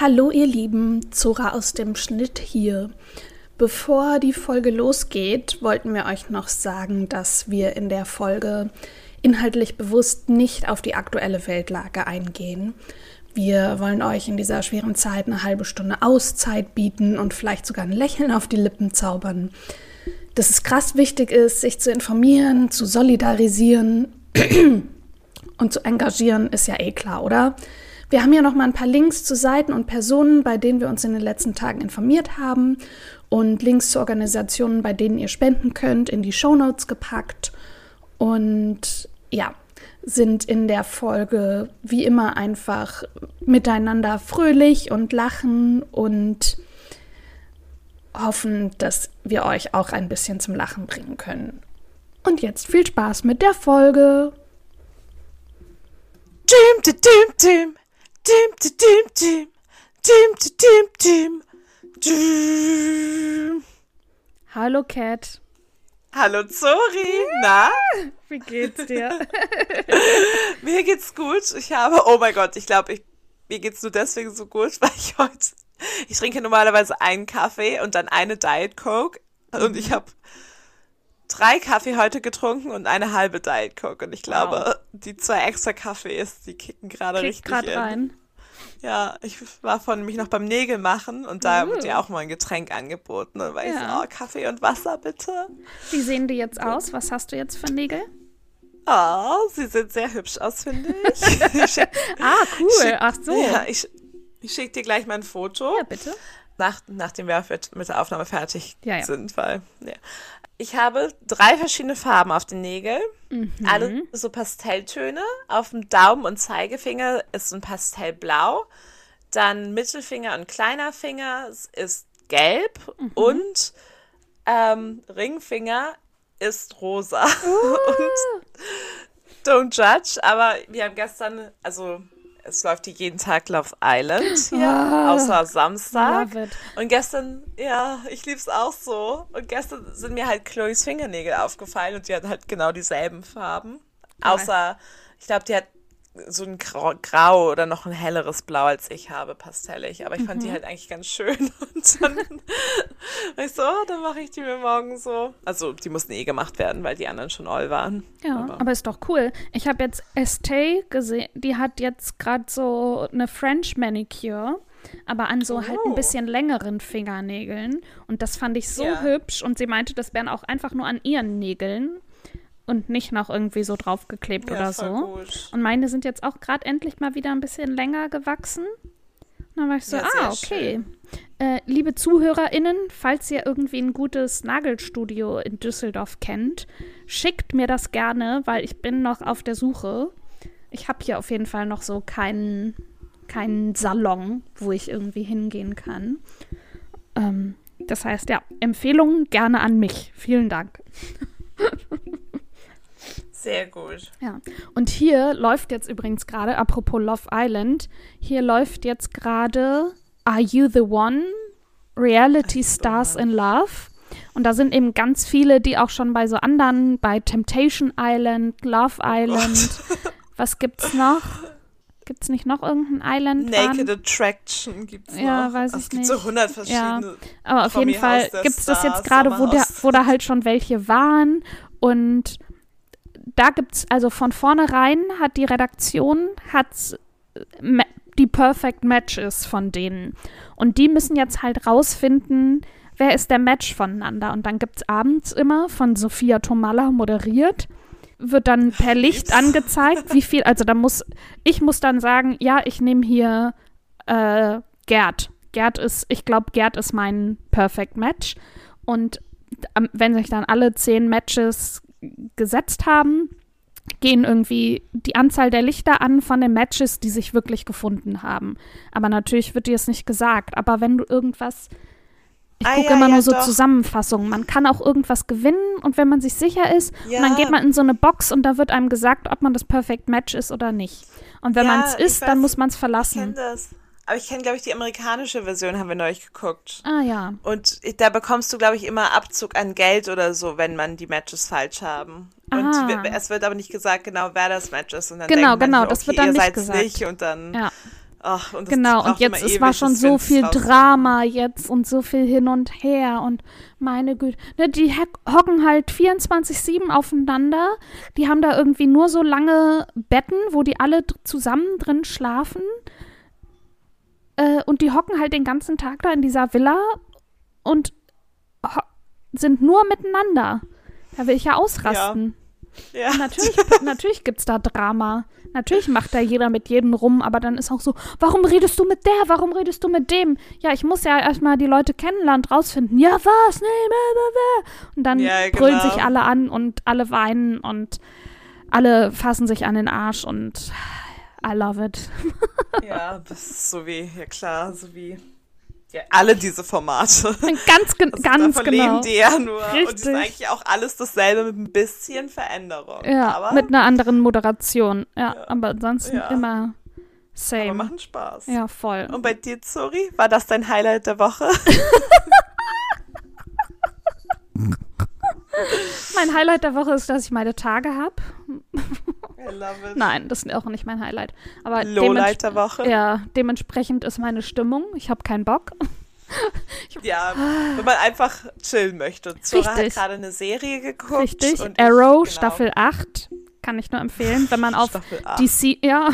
Hallo ihr Lieben, Zora aus dem Schnitt hier. Bevor die Folge losgeht, wollten wir euch noch sagen, dass wir in der Folge inhaltlich bewusst nicht auf die aktuelle Weltlage eingehen. Wir wollen euch in dieser schweren Zeit eine halbe Stunde Auszeit bieten und vielleicht sogar ein Lächeln auf die Lippen zaubern. Dass es krass wichtig ist, sich zu informieren, zu solidarisieren und zu engagieren, ist ja eh klar, oder? Wir haben hier noch mal ein paar Links zu Seiten und Personen, bei denen wir uns in den letzten Tagen informiert haben und Links zu Organisationen, bei denen ihr spenden könnt, in die Show Notes gepackt. Und ja, sind in der Folge wie immer einfach miteinander fröhlich und lachen und hoffen, dass wir euch auch ein bisschen zum Lachen bringen können. Und jetzt viel Spaß mit der Folge. Dim, dim, dim, dim, dim, dim, dim, dim, dim, dim. Hallo Cat. Hallo Zori, na? Wie geht's dir? mir geht's gut. Ich habe, oh mein Gott, ich glaube, ich, mir geht's nur deswegen so gut, weil ich heute, ich trinke normalerweise einen Kaffee und dann eine Diet Coke und ich habe drei Kaffee heute getrunken und eine halbe Diet Coke und ich glaube, wow. die zwei extra Kaffees, die kicken gerade richtig grad in. rein. Ja, ich war von mich noch beim Nägel machen und da uh. wird ja auch mal ein Getränk angeboten. Und war ja. ich so, oh, Kaffee und Wasser bitte. Wie sehen die jetzt aus? Was hast du jetzt für Nägel? Oh, sie sehen sehr hübsch aus, finde ich. ich ah, cool. Schick, Ach so. Ja, ich, ich schicke dir gleich mein Foto. Ja, bitte. Nach, nachdem wir mit der Aufnahme fertig ja, ja. sind, weil, ja. Ich habe drei verschiedene Farben auf den Nägeln. Mhm. Alle so Pastelltöne. Auf dem Daumen und Zeigefinger ist ein Pastellblau. Dann Mittelfinger und kleiner Finger ist gelb. Mhm. Und ähm, Ringfinger ist rosa. Uh. und don't judge, aber wir haben gestern, also es läuft hier jeden Tag Love Island hier, oh, außer Samstag. Und gestern, ja, ich lieb's auch so. Und gestern sind mir halt Chloes Fingernägel aufgefallen und die hat halt genau dieselben Farben. Außer, ich glaube, die hat so ein Grau, Grau, oder noch ein helleres Blau als ich habe, pastellig. Aber ich fand mhm. die halt eigentlich ganz schön. Und dann war ich so, oh, dann mache ich die mir morgen so. Also die mussten eh gemacht werden, weil die anderen schon all waren. Ja, aber, aber ist doch cool. Ich habe jetzt Estee gesehen, die hat jetzt gerade so eine French Manicure aber an so oh. halt ein oh. bisschen längeren Fingernägeln. Und das fand ich so ja. hübsch. Und sie meinte, das wären auch einfach nur an ihren Nägeln und nicht noch irgendwie so draufgeklebt ja, oder so. Gut. Und meine sind jetzt auch gerade endlich mal wieder ein bisschen länger gewachsen. Und dann war ich so, ja, ah, okay. Äh, liebe ZuhörerInnen, falls ihr irgendwie ein gutes Nagelstudio in Düsseldorf kennt, schickt mir das gerne, weil ich bin noch auf der Suche. Ich habe hier auf jeden Fall noch so keinen, keinen Salon, wo ich irgendwie hingehen kann. Ähm, das heißt, ja, Empfehlungen gerne an mich. Vielen Dank. Sehr gut. Ja. Und hier läuft jetzt übrigens gerade, apropos Love Island, hier läuft jetzt gerade Are You the One? Reality Stars in Love. Und da sind eben ganz viele, die auch schon bei so anderen, bei Temptation Island, Love oh Island. Oh Was gibt's noch? Gibt es nicht noch irgendein Island? Naked Attraction gibt es noch. Ja, weiß also ich nicht. Es gibt so 100 verschiedene. Ja. Aber auf jeden Fall gibt es das jetzt gerade, wo, wo da halt schon welche waren. Und da gibt es, also von vornherein hat die Redaktion hat die Perfect Matches von denen. Und die müssen jetzt halt rausfinden, wer ist der Match voneinander. Und dann gibt es abends immer von Sophia Tomalla moderiert, wird dann per Licht angezeigt, wie viel, also da muss, ich muss dann sagen, ja, ich nehme hier äh, Gerd. Gerd ist, ich glaube, Gerd ist mein Perfect Match. Und wenn sich dann alle zehn Matches gesetzt haben, gehen irgendwie die Anzahl der Lichter an von den Matches, die sich wirklich gefunden haben. Aber natürlich wird dir es nicht gesagt. Aber wenn du irgendwas. Ich ah, gucke ja, immer ja, nur so doch. Zusammenfassungen. Man kann auch irgendwas gewinnen und wenn man sich sicher ist, ja. dann geht man in so eine Box und da wird einem gesagt, ob man das Perfect Match ist oder nicht. Und wenn man es ist, dann muss man es verlassen. Ich kenne das. Aber ich kenne, glaube ich, die amerikanische Version, haben wir neulich geguckt. Ah ja. Und da bekommst du, glaube ich, immer Abzug an Geld oder so, wenn man die Matches falsch haben. Und Aha. es wird aber nicht gesagt, genau, wer das Match ist. Und dann genau, denkt man genau, hier, das okay, wird dann ihr nicht gesagt. nicht und dann. Ja. Ach, und genau, und jetzt, es war schon so viel Drama jetzt und so viel hin und her und meine Güte. Ne, die hocken halt 24-7 aufeinander. Die haben da irgendwie nur so lange Betten, wo die alle zusammen drin schlafen. Äh, und die hocken halt den ganzen Tag da in dieser Villa und sind nur miteinander. Da will ich ja ausrasten. Ja. ja. Natürlich, natürlich gibt es da Drama. Natürlich macht da jeder mit jedem rum, aber dann ist auch so, warum redest du mit der? Warum redest du mit dem? Ja, ich muss ja erstmal die Leute kennenlernen, rausfinden. Ja, was? Nee, blah, blah, blah. Und dann ja, genau. brüllen sich alle an und alle weinen und alle fassen sich an den Arsch und I love it. ja, das ist so wie, ja klar, so wie ja, alle diese Formate. Ganz, ge also ganz davon genau. leben die ja nur. Richtig. Und die sind eigentlich auch alles dasselbe mit ein bisschen Veränderung. Ja, aber, mit einer anderen Moderation. Ja, ja. aber ansonsten ja. immer same. Aber machen Spaß. Ja, voll. Und bei dir, Zori, war das dein Highlight der Woche? mein Highlight der Woche ist, dass ich meine Tage habe. Nein, das ist auch nicht mein Highlight. Aber Lowlight der Woche. Ja, dementsprechend ist meine Stimmung. Ich habe keinen Bock. Ich, ja, wenn man einfach chillen möchte. Zora Richtig. hat gerade eine Serie geguckt. Richtig, Arrow, ich, genau. Staffel 8. Kann ich nur empfehlen, wenn man auf DC, ja,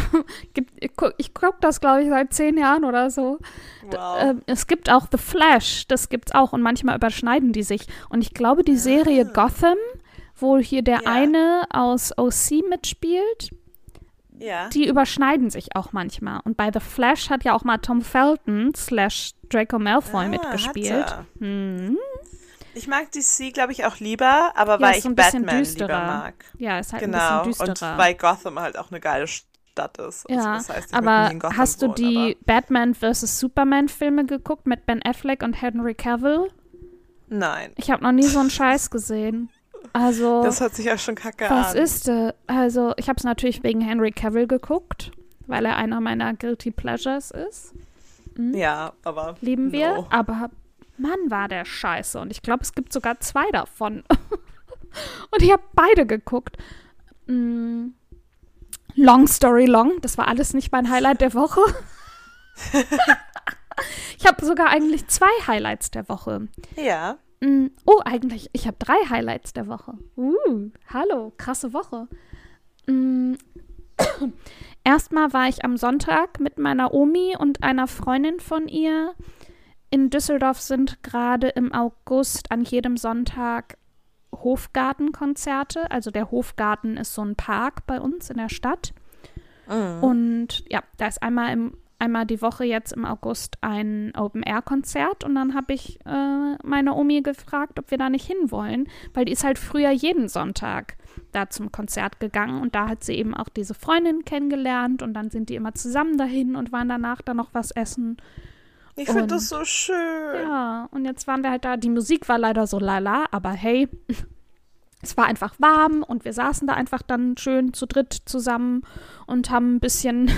ich gucke das, glaube ich, seit zehn Jahren oder so. Wow. Ähm, es gibt auch The Flash, das gibt's auch und manchmal überschneiden die sich. Und ich glaube, die Serie ah. Gotham wo hier der ja. eine aus OC mitspielt. Ja. Die überschneiden sich auch manchmal. Und bei The Flash hat ja auch mal Tom Felton slash Draco Malfoy ah, mitgespielt. Hm. Ich mag DC, glaube ich, auch lieber, aber ja, weil ich Batman düsterer. lieber mag. Ja, ist halt genau. ein bisschen düsterer. Und weil Gotham halt auch eine geile Stadt ist. Also ja, das heißt, aber hast du die Batman vs. Superman Filme geguckt mit Ben Affleck und Henry Cavill? Nein. Ich habe noch nie so einen Scheiß gesehen. Also. Das hört sich ja schon kacke was an. Was ist äh, Also, ich habe es natürlich wegen Henry Cavill geguckt, weil er einer meiner Guilty Pleasures ist. Hm? Ja, aber. Lieben wir. No. Aber Mann, war der scheiße. Und ich glaube, es gibt sogar zwei davon. Und ich habe beide geguckt. Hm. Long Story Long, das war alles nicht mein Highlight der Woche. ich habe sogar eigentlich zwei Highlights der Woche. Ja. Mm, oh, eigentlich, ich habe drei Highlights der Woche. Uh, hallo, krasse Woche. Mm, erstmal war ich am Sonntag mit meiner Omi und einer Freundin von ihr. In Düsseldorf sind gerade im August an jedem Sonntag Hofgartenkonzerte. Also der Hofgarten ist so ein Park bei uns in der Stadt. Mhm. Und ja, da ist einmal im einmal die Woche jetzt im August ein Open-Air-Konzert und dann habe ich äh, meine Omi gefragt, ob wir da nicht hinwollen, weil die ist halt früher jeden Sonntag da zum Konzert gegangen und da hat sie eben auch diese Freundin kennengelernt und dann sind die immer zusammen dahin und waren danach dann noch was essen. Ich finde das so schön. Ja, und jetzt waren wir halt da. Die Musik war leider so lala, aber hey, es war einfach warm und wir saßen da einfach dann schön zu dritt zusammen und haben ein bisschen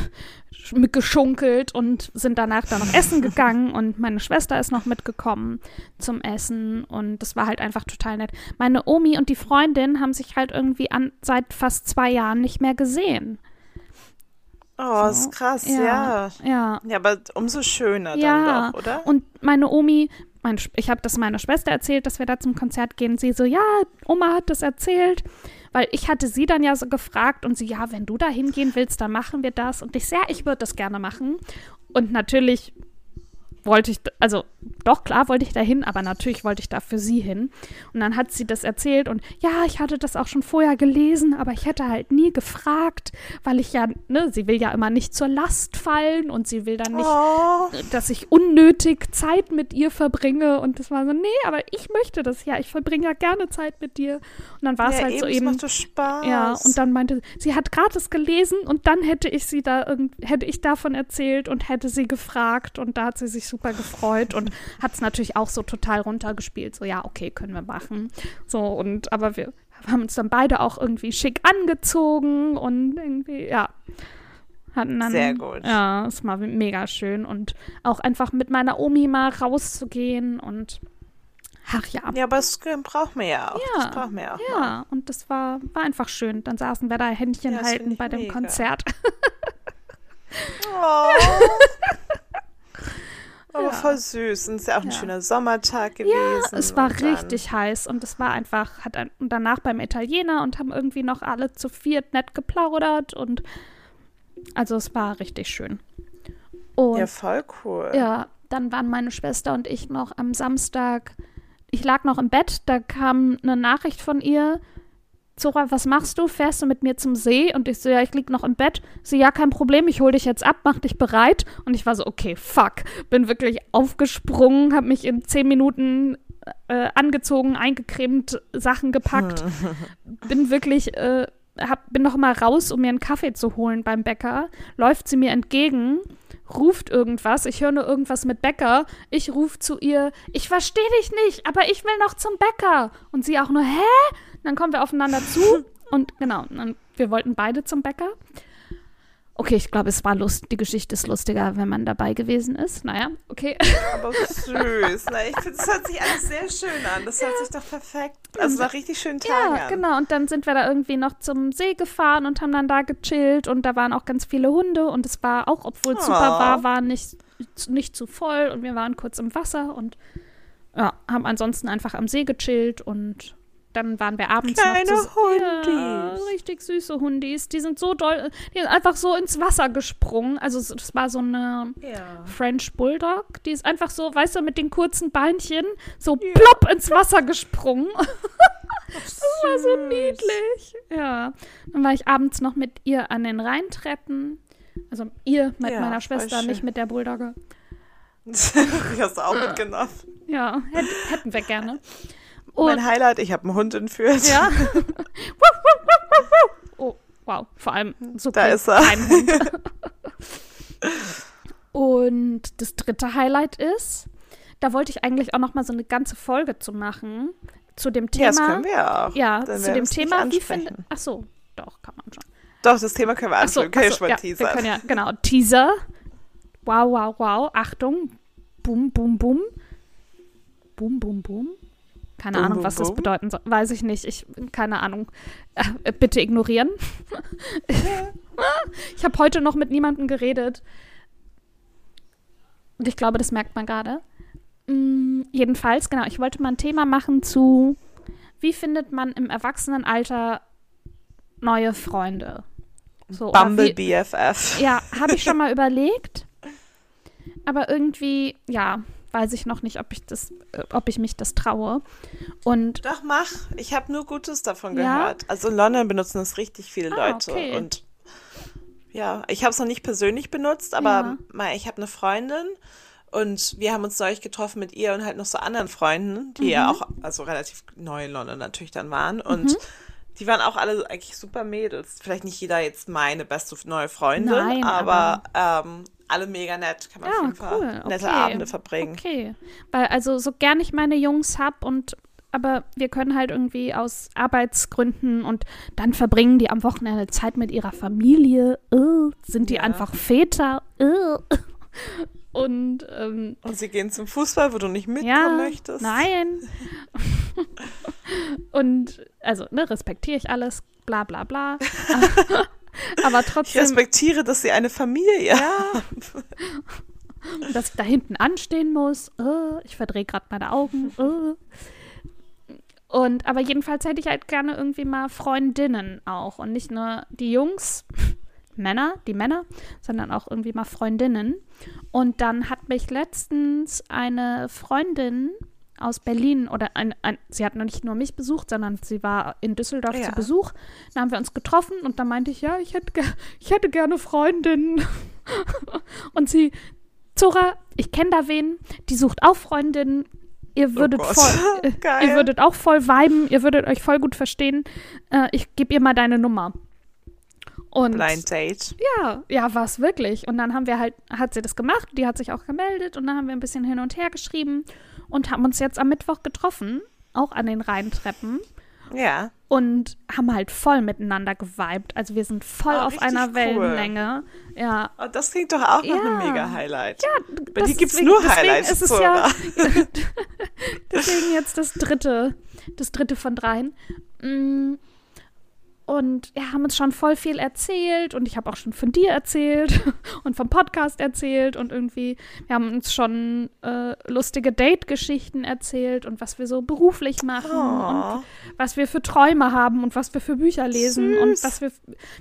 geschunkelt und sind danach dann noch essen gegangen und meine Schwester ist noch mitgekommen zum Essen und das war halt einfach total nett. Meine Omi und die Freundin haben sich halt irgendwie an, seit fast zwei Jahren nicht mehr gesehen. Oh, so. ist krass, ja. ja. Ja, ja aber umso schöner ja. dann doch, oder? Und meine Omi meine, ich habe das meiner Schwester erzählt, dass wir da zum Konzert gehen. Sie so, ja, Oma hat das erzählt. Weil ich hatte sie dann ja so gefragt und sie, ja, wenn du da hingehen willst, dann machen wir das. Und ich, ja, ich würde das gerne machen. Und natürlich wollte ich, also doch, klar wollte ich da hin, aber natürlich wollte ich da für sie hin. Und dann hat sie das erzählt und ja, ich hatte das auch schon vorher gelesen, aber ich hätte halt nie gefragt, weil ich ja, ne, sie will ja immer nicht zur Last fallen und sie will dann nicht, oh. dass ich unnötig Zeit mit ihr verbringe. Und das war so, nee, aber ich möchte das ja, ich verbringe ja gerne Zeit mit dir. Und dann war es ja, halt eben, so eben. Macht so Spaß. Ja, und dann meinte sie, hat gratis gelesen und dann hätte ich sie da, hätte ich davon erzählt und hätte sie gefragt und da hat sie sich super gefreut und hat es natürlich auch so total runtergespielt. So, ja, okay, können wir machen. So, und aber wir haben uns dann beide auch irgendwie schick angezogen und irgendwie, ja. Hatten dann, Sehr gut. Ja, es war mega schön. Und auch einfach mit meiner Omi mal rauszugehen und Ach ja. Ja, aber das braucht man ja auch. Ja, das braucht man ja auch. Ja, mal. und das war, war einfach schön. Dann saßen wir da Händchen ja, halten bei dem mega. Konzert. Oh. Ja. voll süß. Und es ist ja auch ein ja. schöner Sommertag gewesen. Ja, es war richtig heiß und es war einfach, hat ein, und danach beim Italiener und haben irgendwie noch alle zu viert nett geplaudert und also es war richtig schön. Und, ja, voll cool. Ja, dann waren meine Schwester und ich noch am Samstag, ich lag noch im Bett, da kam eine Nachricht von ihr, Zora, was machst du? Fährst du mit mir zum See? Und ich so, ja, ich lieg noch im Bett. Sie, ja, kein Problem, ich hol dich jetzt ab, mach dich bereit. Und ich war so, okay, fuck. Bin wirklich aufgesprungen, hab mich in zehn Minuten äh, angezogen, eingecremt, Sachen gepackt. bin wirklich, äh, hab, bin noch mal raus, um mir einen Kaffee zu holen beim Bäcker. Läuft sie mir entgegen ruft irgendwas, ich höre nur irgendwas mit Bäcker, ich rufe zu ihr, ich verstehe dich nicht, aber ich will noch zum Bäcker. Und sie auch nur, hä? Dann kommen wir aufeinander zu und genau, dann, wir wollten beide zum Bäcker. Okay, ich glaube, es war lust, die Geschichte ist lustiger, wenn man dabei gewesen ist. Naja, okay. Aber süß. Ne? Ich finde, es hört sich alles sehr schön an. Das ja. hört sich doch perfekt. Also war richtig schön Tag. Ja, an. genau. Und dann sind wir da irgendwie noch zum See gefahren und haben dann da gechillt und da waren auch ganz viele Hunde und es war auch, obwohl es oh. super war, war nicht, nicht zu voll und wir waren kurz im Wasser und ja, haben ansonsten einfach am See gechillt und dann waren wir abends Kleine noch Hundis. Ja, richtig süße Hundis. Die sind so doll, die sind einfach so ins Wasser gesprungen. Also das war so eine ja. French Bulldog. Die ist einfach so, weißt du, mit den kurzen Beinchen so ja. plopp ins Wasser gesprungen. das war so niedlich. Ja. Dann war ich abends noch mit ihr an den Rheintreppen. Also ihr mit ja, meiner Schwester, nicht mit der Bulldogge. ich hast du auch mitgenommen. Ja, hätten wir gerne. Und mein Highlight, ich habe einen Hund entführt. Ja. oh, wow. Vor allem so da ist er. Ein Hund. Und das dritte Highlight ist, da wollte ich eigentlich auch noch mal so eine ganze Folge zu machen zu dem Thema. Ja, das können wir auch. Ja, Dann zu dem Thema, wie finde Ach so, doch kann man schon. Doch, das Thema können wir ansprechen. So, können so, ja, teasern. Wir können ja, genau, Teaser. Wow, wow, wow. Achtung. Bum, bum, bum. Bum, bum, bum. Keine boom, Ahnung, was boom, das bedeuten soll. Weiß ich nicht. Ich, keine Ahnung. Äh, bitte ignorieren. ich habe heute noch mit niemandem geredet. Und ich glaube, das merkt man gerade. Mm, jedenfalls, genau, ich wollte mal ein Thema machen zu, wie findet man im Erwachsenenalter neue Freunde? So, Bumble wie, BFF. Ja, habe ich schon mal überlegt. Aber irgendwie, ja, weiß ich noch nicht, ob ich das, äh, ob ich mich das traue. Und Doch, mach. Ich habe nur Gutes davon ja? gehört. Also in London benutzen das richtig viele ah, Leute. Okay. Und ja, ich habe es noch nicht persönlich benutzt, aber ja. ich habe eine Freundin und wir haben uns neulich getroffen mit ihr und halt noch so anderen Freunden, die mhm. ja auch, also relativ neu in London natürlich dann waren. Und mhm. die waren auch alle eigentlich super Mädels. Vielleicht nicht jeder jetzt meine beste neue Freundin, Nein, aber, aber ähm, alle mega nett. Kann man ja, auf jeden Fall nette okay. Abende verbringen. Okay. Weil, also, so gern ich meine Jungs habe und aber wir können halt irgendwie aus Arbeitsgründen und dann verbringen die am Wochenende Zeit mit ihrer Familie. Uh, sind die ja. einfach Väter? Uh. Und, ähm, und sie gehen zum Fußball, wo du nicht mitkommen ja, möchtest. Nein. und also, ne, respektiere ich alles, bla bla bla. Aber trotzdem. Ich respektiere, dass sie eine Familie ja. haben. dass ich da hinten anstehen muss. Uh, ich verdrehe gerade meine Augen. Uh. Und aber jedenfalls hätte ich halt gerne irgendwie mal Freundinnen auch. Und nicht nur die Jungs, Männer, die Männer, sondern auch irgendwie mal Freundinnen. Und dann hat mich letztens eine Freundin aus Berlin oder ein, ein, sie hat noch nicht nur mich besucht, sondern sie war in Düsseldorf ja. zu Besuch. Da haben wir uns getroffen und da meinte ich, ja, ich hätte, ich hätte gerne Freundinnen. und sie, Zora, ich kenne da wen, die sucht auch Freundinnen. Ihr oh würdet, oh voll, äh, ihr würdet auch voll viben, ihr würdet euch voll gut verstehen. Äh, ich gebe ihr mal deine Nummer. Und Blind Date. Ja, ja, war es wirklich. Und dann haben wir halt, hat sie das gemacht, die hat sich auch gemeldet und dann haben wir ein bisschen hin und her geschrieben und haben uns jetzt am Mittwoch getroffen, auch an den Rheintreppen. Ja. Und haben halt voll miteinander geweibt. Also wir sind voll oh, auf einer cool. Wellenlänge. Ja. Oh, das klingt doch auch ja. noch ein mega Highlight. Ja, Bei dir gibt es nur Highlights. Ist es ja, deswegen jetzt das dritte, das dritte von dreien. Mm. Und ja, haben uns schon voll viel erzählt und ich habe auch schon von dir erzählt und vom Podcast erzählt und irgendwie, wir haben uns schon äh, lustige Date-Geschichten erzählt und was wir so beruflich machen oh. und was wir für Träume haben und was wir für Bücher lesen Süß. und was wir,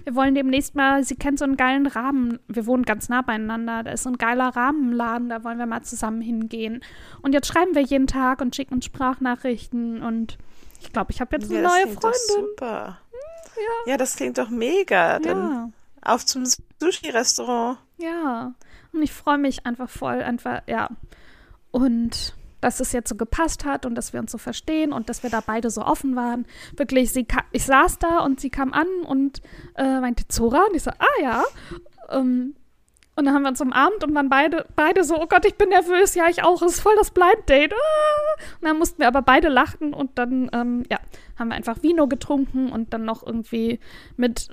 wir wollen demnächst mal, sie kennt so einen geilen Rahmen, wir wohnen ganz nah beieinander, da ist so ein geiler Rahmenladen, da wollen wir mal zusammen hingehen und jetzt schreiben wir jeden Tag und schicken uns Sprachnachrichten und ich glaube, ich habe jetzt eine ja, neue Freundin. Super. Ja. ja, das klingt doch mega. Dann ja. auf zum Sushi-Restaurant. Ja, und ich freue mich einfach voll, einfach, ja. Und dass es jetzt so gepasst hat und dass wir uns so verstehen und dass wir da beide so offen waren. Wirklich, sie ich saß da und sie kam an und äh, meinte Zora und ich so, ah ja. Ähm, und dann haben wir uns umarmt und waren beide, beide so, oh Gott, ich bin nervös, ja, ich auch, es ist voll das Blind Date. Ah. Und dann mussten wir aber beide lachen und dann, ähm, ja, haben wir einfach Vino getrunken und dann noch irgendwie mit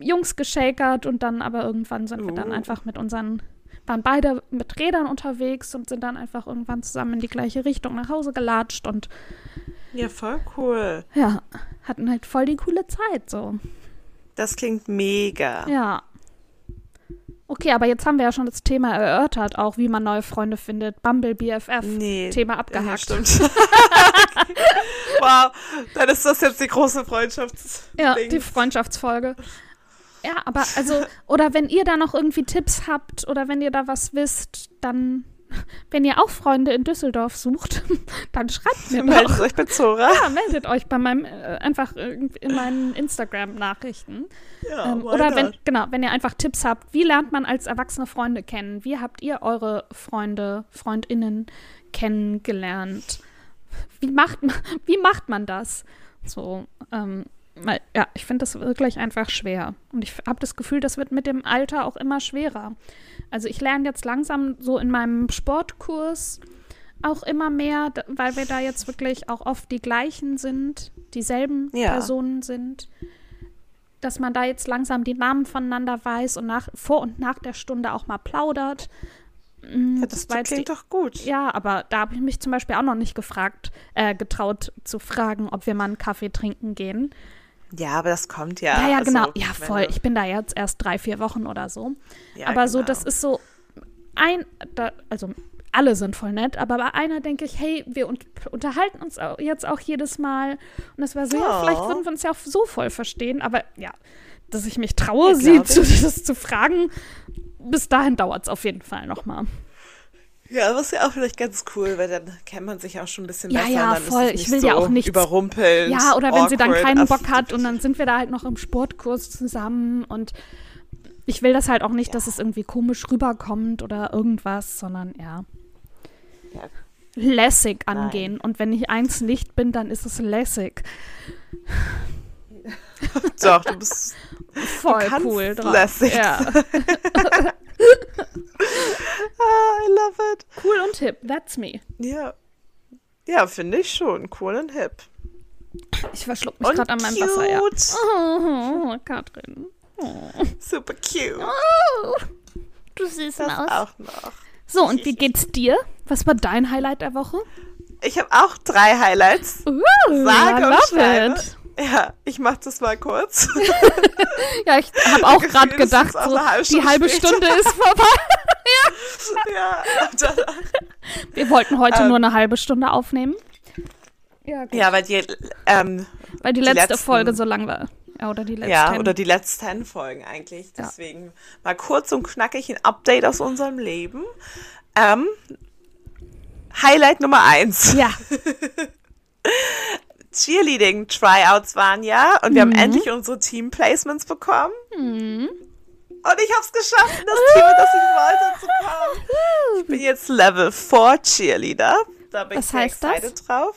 Jungs geschakert und dann aber irgendwann sind wir dann oh. einfach mit unseren, waren beide mit Rädern unterwegs und sind dann einfach irgendwann zusammen in die gleiche Richtung nach Hause gelatscht und ja, voll cool. Ja, hatten halt voll die coole Zeit so. Das klingt mega. Ja. Okay, aber jetzt haben wir ja schon das Thema erörtert, auch wie man neue Freunde findet. Bumble BFF. Nee. Thema abgehakt. Ja, stimmt. wow, dann ist das jetzt die große Freundschafts. Ja, die Freundschaftsfolge. Ja, aber also, oder wenn ihr da noch irgendwie Tipps habt oder wenn ihr da was wisst, dann wenn ihr auch Freunde in Düsseldorf sucht, dann schreibt mir meldet doch. euch bei Zora. Ja, meldet euch bei meinem äh, einfach in meinen Instagram-Nachrichten. Ja, ähm, oder wenn genau, wenn ihr einfach Tipps habt, wie lernt man als Erwachsene Freunde kennen? Wie habt ihr eure Freunde, Freundinnen kennengelernt? Wie macht man, wie macht man das? So, ähm, weil, ja, ich finde das wirklich einfach schwer. Und ich habe das Gefühl, das wird mit dem Alter auch immer schwerer. Also ich lerne jetzt langsam so in meinem Sportkurs auch immer mehr, weil wir da jetzt wirklich auch oft die gleichen sind, dieselben ja. Personen sind, dass man da jetzt langsam die Namen voneinander weiß und nach, vor und nach der Stunde auch mal plaudert. Mm, ja, das, das klingt die, doch gut. Ja, aber da habe ich mich zum Beispiel auch noch nicht gefragt, äh, getraut zu fragen, ob wir mal einen Kaffee trinken gehen. Ja, aber das kommt ja. Ja, ja, genau. Also, ja, voll. Ich bin da jetzt erst drei, vier Wochen oder so. Ja, aber genau. so, das ist so ein, da, also alle sind voll nett, aber bei einer denke ich, hey, wir un unterhalten uns auch jetzt auch jedes Mal. Und das war so, oh. ja, vielleicht würden wir uns ja auch so voll verstehen, aber ja, dass ich mich traue, ja, sie zu, das zu fragen, bis dahin dauert es auf jeden Fall nochmal. Ja, was ja auch vielleicht ganz cool, weil dann kennt man sich auch schon ein bisschen ja, besser. Ja, ja, voll. ich will so ja auch nicht überrumpeln. Ja, oder wenn sie dann keinen Bock hat und dann sind wir da halt noch im Sportkurs zusammen und ich will das halt auch nicht, ja. dass es irgendwie komisch rüberkommt oder irgendwas, sondern ja. ja. Lässig angehen. Nein. Und wenn ich eins nicht bin, dann ist es lässig. Doch, du bist voll du cool drauf. Lässig. Ja. ah, I love it. Cool und hip, that's me. Ja. Ja, finde ich schon. Cool und hip. Ich verschluck mich gerade an meinem Wasser, ja. Oh, Katrin. Oh. Super cute. Oh, du siehst das aus. auch noch. So, und wie geht's dir? Was war dein Highlight der Woche? Ich habe auch drei Highlights. Uh, Sage I love it. Ja, ich mach das mal kurz. ja, ich habe auch gerade gedacht, so, die halbe später. Stunde ist vorbei. ja. ja Wir wollten heute ähm, nur eine halbe Stunde aufnehmen. Ja, gut. ja weil die, ähm, weil die, die letzte letzten, Folge so lang war. Ja, oder die letzten. Ja, oder die letzten Folgen eigentlich. Deswegen ja. mal kurz und knackig ein Update aus unserem Leben. Ähm, Highlight Nummer eins. Ja. Cheerleading-Tryouts waren ja und wir mhm. haben endlich unsere Team-Placements bekommen. Mhm. Und ich habe es geschafft, in das Team, in das ich wollte, zu kommen. Ich bin jetzt Level 4 Cheerleader. Da bin Was ich excited das? drauf.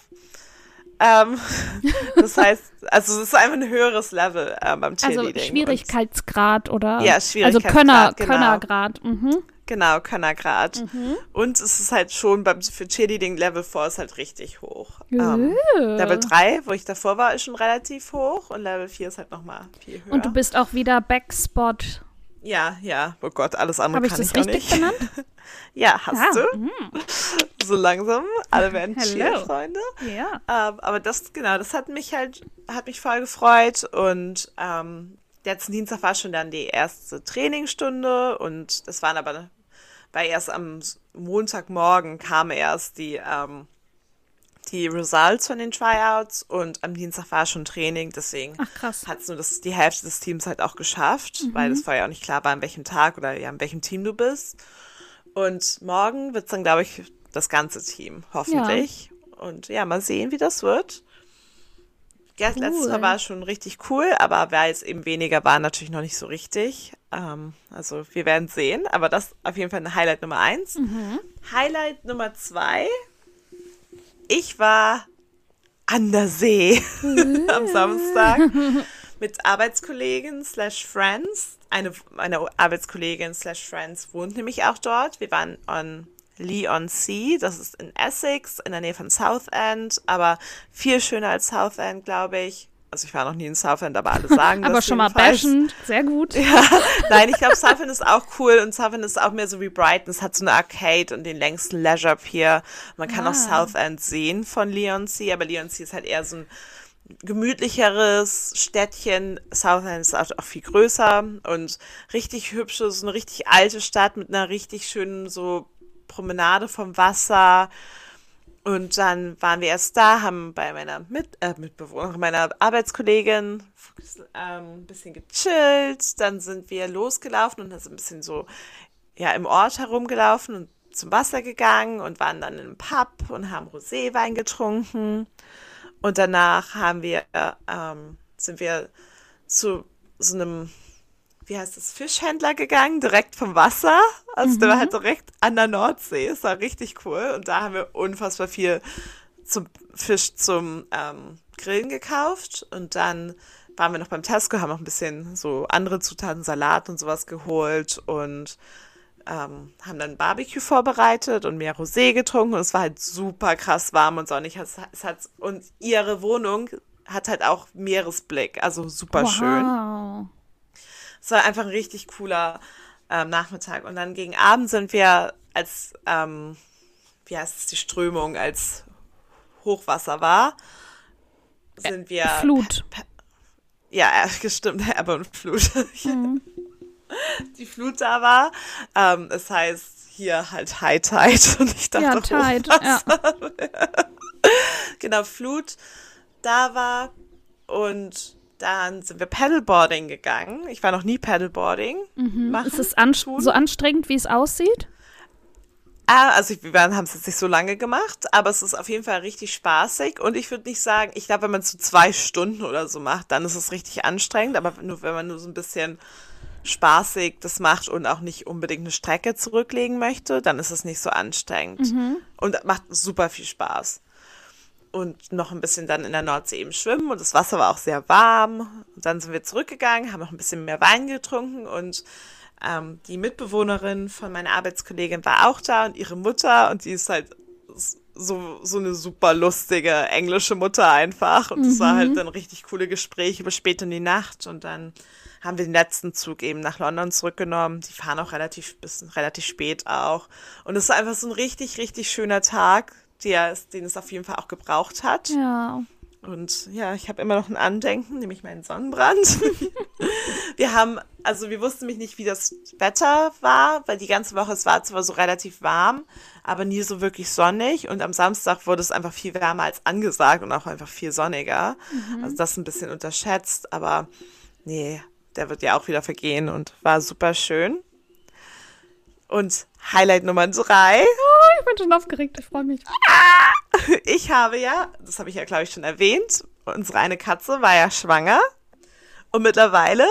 Ähm, das heißt, also es ist einfach ein höheres Level äh, beim also Cheerleading. Also Schwierigkeitsgrad oder? Ja, Schwierigkeitsgrad. Also Könner, genau. Könnergrad. Mhm. Genau, Könnergrad. Mhm. Und es ist halt schon beim, für Cheerleading Level 4 ist halt richtig hoch. Ähm, Level 3, wo ich davor war, ist schon relativ hoch und Level 4 ist halt nochmal viel höher. Und du bist auch wieder Backspot. Ja, ja. Oh Gott, alles andere Hab kann ich, das ich richtig nicht. Benannt? Ja, hast ja. du. Mm. So langsam. Alle werden Cheer-Freunde. Ja. Ähm, aber das, genau, das hat mich halt, hat mich voll gefreut. Und ähm, letzten Dienstag war schon dann die erste Trainingsstunde und das waren aber, weil erst am Montagmorgen kam erst die, ähm, die Results von den Tryouts und am Dienstag war schon Training, deswegen hat es nur das, die Hälfte des Teams halt auch geschafft, mhm. weil es vorher auch nicht klar war, an welchem Tag oder ja, an welchem Team du bist. Und morgen wird es dann, glaube ich, das ganze Team, hoffentlich. Ja. Und ja, mal sehen, wie das wird. Ja, cool. letztes Mal war es schon richtig cool, aber wer jetzt eben weniger war, natürlich noch nicht so richtig. Ähm, also wir werden sehen, aber das auf jeden Fall ein Highlight Nummer eins. Mhm. Highlight Nummer zwei ich war an der See am Samstag mit Arbeitskollegen slash Friends. Eine, meine Arbeitskollegin slash Friends wohnt nämlich auch dort. Wir waren on Lee on Sea, das ist in Essex, in der Nähe von Southend, aber viel schöner als Southend, glaube ich also ich war noch nie in Southend, aber alle sagen aber das. Aber schon mal bashend, sehr gut. Ja, nein, ich glaube, Southend ist auch cool und Southend ist auch mehr so wie Brighton. Es hat so eine Arcade und den längsten Leisure Pier. Man kann ah. auch Southend sehen von Leonsea, aber Leonsea ist halt eher so ein gemütlicheres Städtchen. Southend ist auch viel größer und richtig hübsche, so eine richtig alte Stadt mit einer richtig schönen so Promenade vom Wasser und dann waren wir erst da, haben bei meiner Mit äh, Mitbewohnerin, meiner Arbeitskollegin ähm, ein bisschen gechillt. Dann sind wir losgelaufen und sind ein bisschen so ja, im Ort herumgelaufen und zum Wasser gegangen und waren dann einem Pub und haben Roséwein getrunken. Und danach haben wir, ähm, sind wir zu so einem wie heißt das, Fischhändler gegangen, direkt vom Wasser. Also mhm. der war halt direkt an der Nordsee. Es war richtig cool. Und da haben wir unfassbar viel zum Fisch zum ähm, Grillen gekauft. Und dann waren wir noch beim Tesco, haben noch ein bisschen so andere Zutaten, Salat und sowas geholt und ähm, haben dann Barbecue vorbereitet und mehr Rosé getrunken und es war halt super krass warm und sonnig. Es, es hat, und ihre Wohnung hat halt auch Meeresblick, also super wow. schön. Es war einfach ein richtig cooler ähm, Nachmittag. Und dann gegen Abend sind wir als, ähm, wie heißt es, die Strömung, als Hochwasser war, sind wir. Flut. ja, gestimmt, Ebbe und Flut. Mhm. Die Flut da war. Ähm, es heißt hier halt High Tide und ich dachte, ja, Tide, ja. genau, Flut da war und dann sind wir Paddleboarding gegangen. Ich war noch nie Paddleboarding. Mhm. Machen, ist es an so anstrengend, wie es aussieht? Ah, also wir haben es jetzt nicht so lange gemacht, aber es ist auf jeden Fall richtig spaßig und ich würde nicht sagen, ich glaube, wenn man es so zwei Stunden oder so macht, dann ist es richtig anstrengend, aber nur wenn man nur so ein bisschen spaßig das macht und auch nicht unbedingt eine Strecke zurücklegen möchte, dann ist es nicht so anstrengend mhm. und macht super viel Spaß und noch ein bisschen dann in der Nordsee eben schwimmen und das Wasser war auch sehr warm. Und dann sind wir zurückgegangen, haben noch ein bisschen mehr Wein getrunken und ähm, die Mitbewohnerin von meiner Arbeitskollegin war auch da und ihre Mutter und die ist halt so, so eine super lustige englische Mutter einfach und es mhm. war halt mhm. dann richtig coole Gespräche bis spät in die Nacht und dann haben wir den letzten Zug eben nach London zurückgenommen. Die fahren auch relativ bis relativ spät auch und es war einfach so ein richtig richtig schöner Tag der, den es auf jeden Fall auch gebraucht hat. Ja. Und ja, ich habe immer noch ein Andenken, nämlich meinen Sonnenbrand. wir haben, also wir wussten mich nicht, wie das Wetter war, weil die ganze Woche, es war zwar so relativ warm, aber nie so wirklich sonnig. Und am Samstag wurde es einfach viel wärmer als angesagt und auch einfach viel sonniger. Mhm. Also das ein bisschen unterschätzt, aber nee, der wird ja auch wieder vergehen und war super schön. Und Highlight Nummer drei. Oh, ich bin schon aufgeregt, ich freue mich. Ich habe ja, das habe ich ja, glaube ich, schon erwähnt, unsere eine Katze war ja schwanger. Und mittlerweile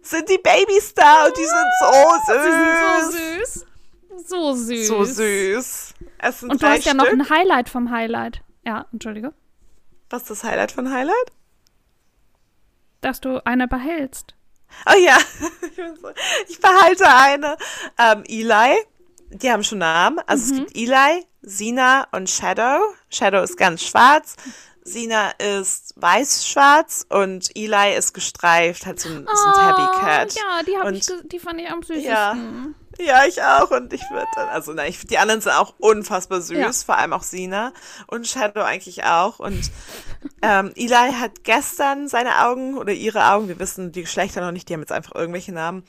sind die Babys da und die sind so süß. Die sind so süß. So süß. So süß. Es sind und du hast ja noch ein Highlight vom Highlight. Ja, entschuldige. Was ist das Highlight von Highlight? Dass du eine behältst. Oh ja, ich behalte eine. Ähm, Eli, die haben schon Namen. Also mhm. es gibt Eli, Sina und Shadow. Shadow ist ganz schwarz. Sina ist weiß-schwarz und Eli ist gestreift, hat so ein, oh, so ein Tabby Cat. Ja, die, und, ich, die fand ich am süßesten. Ja, Ja, ich auch. Und ich würde dann, also na, ich, die anderen sind auch unfassbar süß, ja. vor allem auch Sina und Shadow eigentlich auch. Und ähm, Eli hat gestern seine Augen oder ihre Augen, wir wissen die Geschlechter noch nicht, die haben jetzt einfach irgendwelche Namen,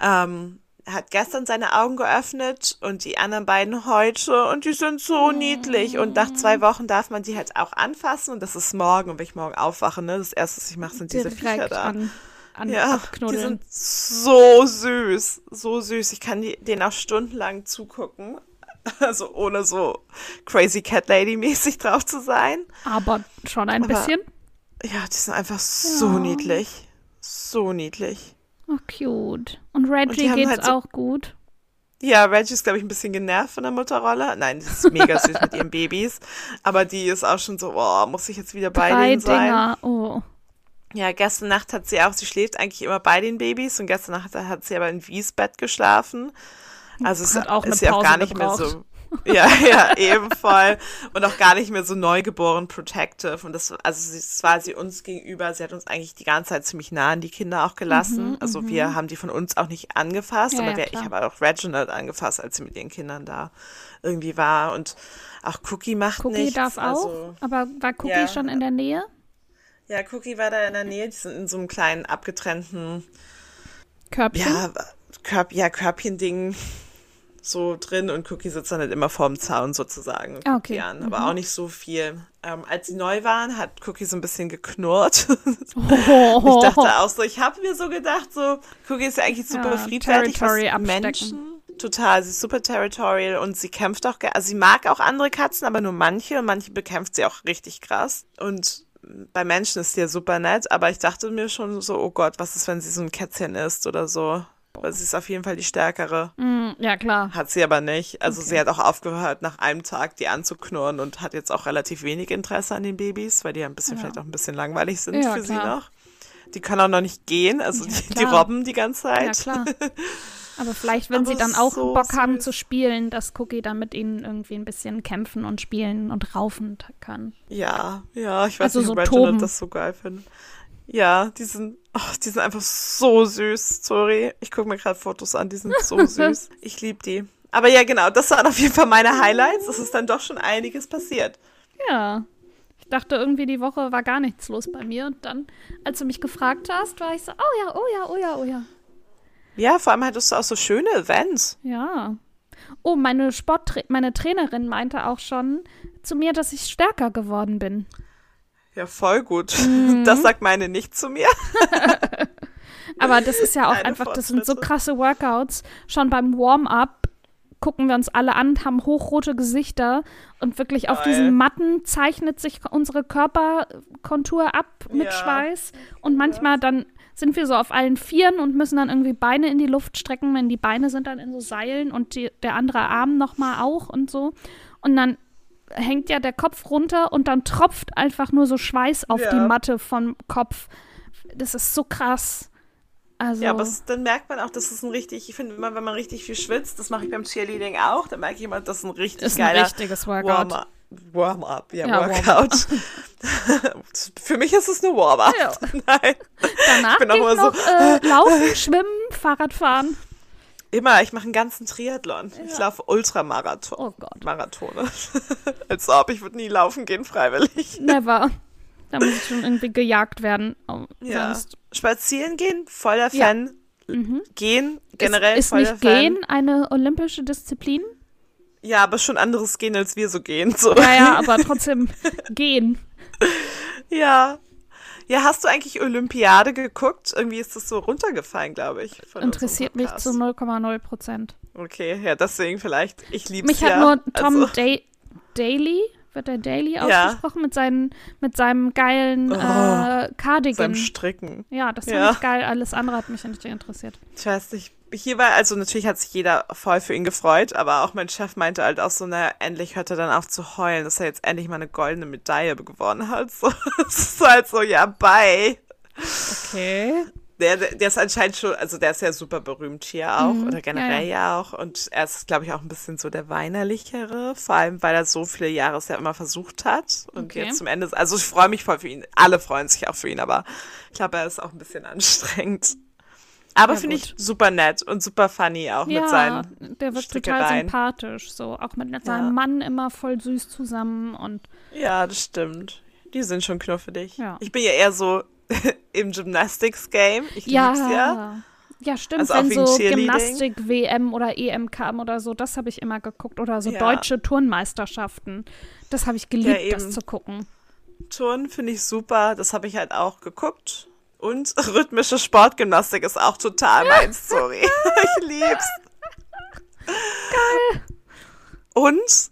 ähm, hat gestern seine Augen geöffnet und die anderen beiden heute und die sind so niedlich und nach zwei Wochen darf man die halt auch anfassen und das ist morgen und wenn ich morgen aufwache, ne, das erste, was ich mache, sind diese Viecher da. An, an ja, abknuddeln. die sind so süß, so süß. Ich kann die, denen auch stundenlang zugucken. Also ohne so crazy Cat Lady mäßig drauf zu sein. Aber schon ein Aber, bisschen. Ja, die sind einfach so ja. niedlich. So niedlich. Oh, cute. Und Reggie und geht's halt so, auch gut. Ja, Reggie ist, glaube ich, ein bisschen genervt von der Mutterrolle. Nein, die ist mega süß mit ihren Babys. Aber die ist auch schon so, oh, muss ich jetzt wieder bei Drei denen sein? Dinger. Oh. Ja, gestern Nacht hat sie auch, sie schläft eigentlich immer bei den Babys und gestern Nacht hat sie aber in Wies Bett geschlafen. Also es auch ist sie auch gar nicht gebraucht. mehr so ja, ja, eben voll. Und auch gar nicht mehr so neugeboren protective. Und das, also es war sie uns gegenüber, sie hat uns eigentlich die ganze Zeit ziemlich nah an die Kinder auch gelassen. Mhm, also mhm. wir haben die von uns auch nicht angefasst, ja, aber wir, ich habe auch Reginald angefasst, als sie mit ihren Kindern da irgendwie war. Und auch Cookie macht Cookie nichts. darf also, auch, aber war Cookie ja, schon in der Nähe? Ja, Cookie war da in der Nähe. Die sind in so einem kleinen abgetrennten Körbchen. Ja, Körb, ja, Körbchen-Ding so drin und Cookie sitzt dann halt immer vorm Zaun sozusagen. Ah, okay. An, aber mhm. auch nicht so viel. Ähm, als sie neu waren, hat Cookie so ein bisschen geknurrt. Ich dachte auch so, ich habe mir so gedacht, so, Cookie ist ja eigentlich super ja, friedfertig, was Menschen. Total, sie ist super territorial und sie kämpft auch, also sie mag auch andere Katzen, aber nur manche und manche bekämpft sie auch richtig krass. Und bei Menschen ist sie ja super nett, aber ich dachte mir schon so, oh Gott, was ist, wenn sie so ein Kätzchen ist oder so. Weil sie ist auf jeden Fall die stärkere. Mm, ja, klar. Hat sie aber nicht. Also okay. sie hat auch aufgehört, nach einem Tag die anzuknurren und hat jetzt auch relativ wenig Interesse an den Babys, weil die ja ein bisschen, ja. vielleicht auch ein bisschen langweilig sind ja, für klar. sie noch. Die kann auch noch nicht gehen, also ja, die, die, robben die ganze Zeit. Ja, klar. Aber vielleicht, wenn aber sie dann auch so Bock süß. haben zu spielen, dass Cookie dann mit ihnen irgendwie ein bisschen kämpfen und spielen und raufen kann. Ja, ja, ich weiß also nicht, ob so Reginald das so geil findet. Ja, die sind, oh, die sind einfach so süß. Sorry, ich gucke mir gerade Fotos an, die sind so süß. Ich liebe die. Aber ja, genau, das waren auf jeden Fall meine Highlights. Es ist dann doch schon einiges passiert. Ja. Ich dachte irgendwie, die Woche war gar nichts los bei mir. Und dann, als du mich gefragt hast, war ich so, oh ja, oh ja, oh ja, oh ja. Ja, vor allem hattest du auch so schöne Events. Ja. Oh, meine Sport, meine Trainerin meinte auch schon zu mir, dass ich stärker geworden bin. Ja, voll gut. Mhm. Das sagt meine nicht zu mir. Aber das ist ja auch Eine einfach, das sind so krasse Workouts. Schon beim Warm-up gucken wir uns alle an, haben hochrote Gesichter und wirklich auf Geil. diesen Matten zeichnet sich unsere Körperkontur ab mit ja. Schweiß. Und manchmal dann sind wir so auf allen Vieren und müssen dann irgendwie Beine in die Luft strecken, wenn die Beine sind dann in so Seilen und die, der andere Arm nochmal auch und so. Und dann hängt ja der Kopf runter und dann tropft einfach nur so Schweiß auf ja. die Matte vom Kopf. Das ist so krass. Also, ja, aber es, dann merkt man auch, dass es ein richtig, ich finde immer, wenn man richtig viel schwitzt, das mache ich beim Cheerleading auch, dann merke ich immer, das ist ein richtig ist geiler ein richtiges Workout. Warm-up, Warm ja, ja, Workout. Warm Für mich ist es eine Warm-up. Ja. Nein. Danach ich bin auch immer noch, so, äh, Laufen, Schwimmen, Fahrradfahren. Immer, ich mache einen ganzen Triathlon. Ja. Ich laufe Ultramarathon. Oh Gott. Marathone. Als ob, ich würde nie laufen gehen, freiwillig. Never. Da muss ich schon irgendwie gejagt werden. Ja. Sonst. Spazieren gehen, voller Fan. Ja. Mhm. Gehen, generell ist, ist voller nicht Fan. Gehen eine olympische Disziplin? Ja, aber schon anderes Gehen, als wir so gehen. So. Ja, ja, aber trotzdem gehen. Ja, ja, hast du eigentlich Olympiade geguckt? Irgendwie ist das so runtergefallen, glaube ich. Interessiert mich zu 0,0 Prozent. Okay, ja, deswegen vielleicht. Ich liebe es ja. Mich hat nur Tom also. da Daly, wird der Daily ausgesprochen, ja. mit, seinen, mit seinem geilen oh, äh, Cardigan. Seinem Stricken. Ja, das fand ja. ich geil. Alles andere hat mich nicht interessiert. Ich weiß nicht, hier war, also natürlich hat sich jeder voll für ihn gefreut, aber auch mein Chef meinte halt auch so, naja, endlich hört er dann auf zu heulen, dass er jetzt endlich mal eine goldene Medaille gewonnen hat. So, es ist halt so, ja, bye. Okay. Der, der ist anscheinend schon, also der ist ja super berühmt hier auch mhm, oder generell ja, ja. ja, auch und er ist, glaube ich, auch ein bisschen so der weinerlichere, vor allem, weil er so viele Jahre es ja immer versucht hat und okay. jetzt zum Ende, also ich freue mich voll für ihn, alle freuen sich auch für ihn, aber ich glaube, er ist auch ein bisschen anstrengend. Aber ja, finde ich super nett und super funny auch ja, mit seinen der wird total sympathisch, so auch mit ja. seinem Mann immer voll süß zusammen und Ja, das stimmt. Die sind schon knuffig. Ja. Ich bin ja eher so im Gymnastics-Game. Ich ja. lieb's ja. Ja, stimmt. Also Wenn so Gymnastik-WM oder EM kam oder so, das habe ich immer geguckt. Oder so ja. deutsche Turnmeisterschaften. Das habe ich geliebt, ja, das zu gucken. Turn finde ich super. Das habe ich halt auch geguckt. Und rhythmische Sportgymnastik ist auch total mein Story. ich lieb's. Geil. Und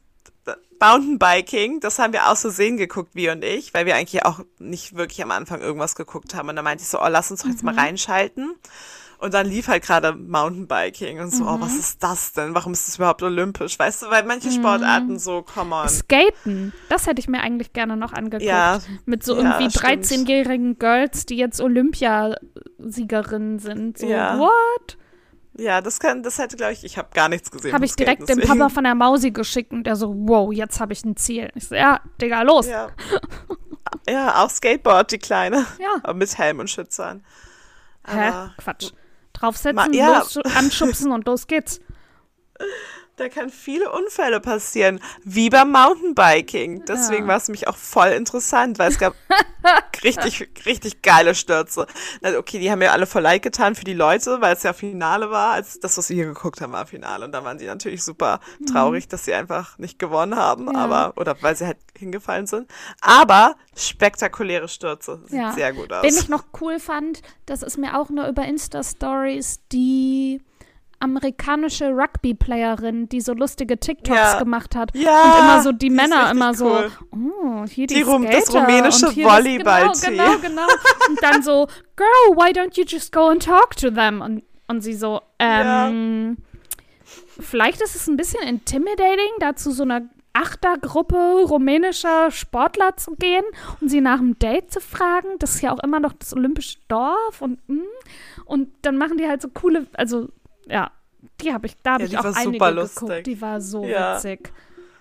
Mountainbiking, das haben wir aus Versehen geguckt, wir und ich, weil wir eigentlich auch nicht wirklich am Anfang irgendwas geguckt haben. Und da meinte ich so, oh, lass uns doch jetzt mhm. mal reinschalten. Und dann lief halt gerade Mountainbiking und so, mhm. oh, was mhm. ist das denn? Warum ist das überhaupt olympisch? Weißt du, weil manche mhm. Sportarten so, come on. Skaten, das hätte ich mir eigentlich gerne noch angeguckt. Ja, Mit so irgendwie ja, 13-jährigen Girls, die jetzt Olympiasiegerinnen sind. So, ja. what? Ja, das kann, das hätte, glaube ich, ich habe gar nichts gesehen. Habe ich direkt dem Papa von der Mausi geschickt und der so, wow, jetzt habe ich ein Ziel. Ich so, ja, Digga, los. Ja, ja auch Skateboard, die Kleine. Ja. Aber mit Helm und Schützern. Hä? Quatsch draufsetzen, ja. los, anschubsen und los geht's. Da kann viele Unfälle passieren, wie beim Mountainbiking. Deswegen ja. war es mich auch voll interessant, weil es gab richtig, richtig geile Stürze. Also okay, die haben ja alle voll Like getan für die Leute, weil es ja Finale war, als das, was wir hier geguckt haben, war Finale. Und da waren die natürlich super mhm. traurig, mhm. dass sie einfach nicht gewonnen haben, ja. aber, oder weil sie halt hingefallen sind. Aber spektakuläre Stürze. Sieht ja. sehr gut aus. Wen ich noch cool fand, das ist mir auch nur über Insta-Stories, die amerikanische Rugby-Playerin, die so lustige TikToks ja. gemacht hat. Ja, und immer so die, die Männer immer cool. so, oh, hier die, die Rum, Das rumänische Volleyball-Team. Genau, genau, genau. und dann so, girl, why don't you just go and talk to them? Und, und sie so, ähm, ja. vielleicht ist es ein bisschen intimidating, da zu so einer Achtergruppe rumänischer Sportler zu gehen und sie nach einem Date zu fragen. Das ist ja auch immer noch das olympische Dorf und mm. und dann machen die halt so coole, also ja, die habe ich, da habe ja, ich auch einige geguckt. Die war so ja. witzig.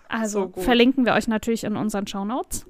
Also so verlinken wir euch natürlich in unseren Shownotes.